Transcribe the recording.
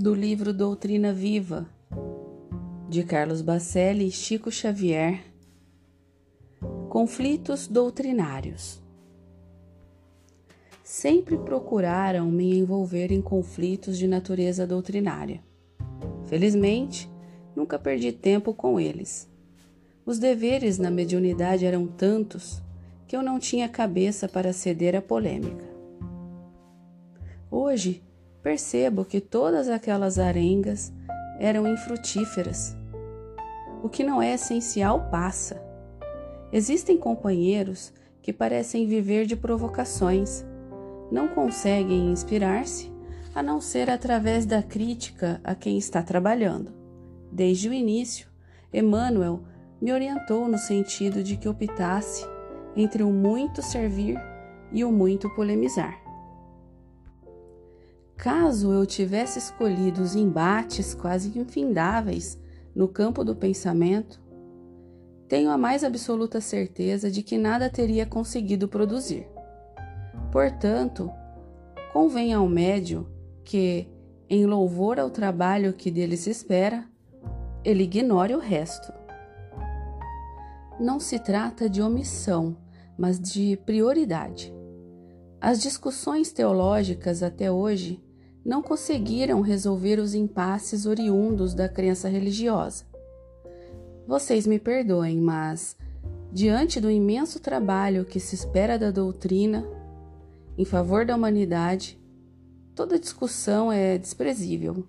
do livro Doutrina Viva, de Carlos Bacelli e Chico Xavier. Conflitos doutrinários. Sempre procuraram me envolver em conflitos de natureza doutrinária. Felizmente, nunca perdi tempo com eles. Os deveres na mediunidade eram tantos que eu não tinha cabeça para ceder à polêmica. Hoje, percebo que todas aquelas arengas eram infrutíferas. O que não é essencial passa. Existem companheiros que parecem viver de provocações, não conseguem inspirar-se a não ser através da crítica a quem está trabalhando. Desde o início, Emmanuel me orientou no sentido de que optasse entre o muito servir e o muito polemizar. Caso eu tivesse escolhido os embates quase infindáveis no campo do pensamento, tenho a mais absoluta certeza de que nada teria conseguido produzir. Portanto, convém ao médio que, em louvor ao trabalho que dele se espera, ele ignore o resto. Não se trata de omissão, mas de prioridade. As discussões teológicas até hoje não conseguiram resolver os impasses oriundos da crença religiosa. Vocês me perdoem, mas, diante do imenso trabalho que se espera da doutrina em favor da humanidade, toda discussão é desprezível.